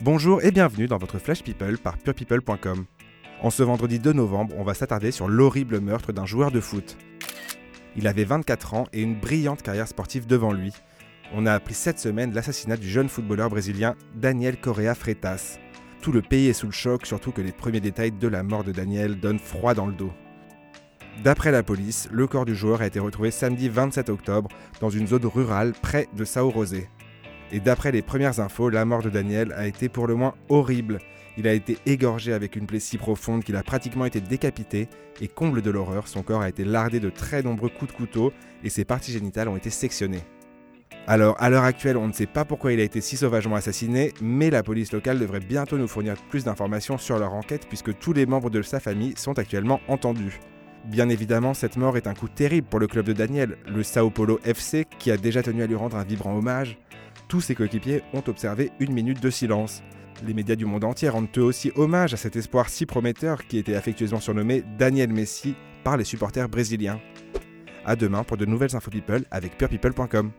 Bonjour et bienvenue dans votre Flash People par purepeople.com. En ce vendredi 2 novembre, on va s'attarder sur l'horrible meurtre d'un joueur de foot. Il avait 24 ans et une brillante carrière sportive devant lui. On a appris cette semaine l'assassinat du jeune footballeur brésilien Daniel Correa Freitas. Tout le pays est sous le choc, surtout que les premiers détails de la mort de Daniel donnent froid dans le dos. D'après la police, le corps du joueur a été retrouvé samedi 27 octobre dans une zone rurale près de Sao Rosé. Et d'après les premières infos, la mort de Daniel a été pour le moins horrible. Il a été égorgé avec une plaie si profonde qu'il a pratiquement été décapité, et comble de l'horreur, son corps a été lardé de très nombreux coups de couteau et ses parties génitales ont été sectionnées. Alors, à l'heure actuelle, on ne sait pas pourquoi il a été si sauvagement assassiné, mais la police locale devrait bientôt nous fournir plus d'informations sur leur enquête puisque tous les membres de sa famille sont actuellement entendus. Bien évidemment, cette mort est un coup terrible pour le club de Daniel, le Sao Paulo FC, qui a déjà tenu à lui rendre un vibrant hommage, tous ses coéquipiers ont observé une minute de silence. Les médias du monde entier rendent eux aussi hommage à cet espoir si prometteur qui était affectueusement surnommé Daniel Messi par les supporters brésiliens. A demain pour de nouvelles infos people avec purepeople.com.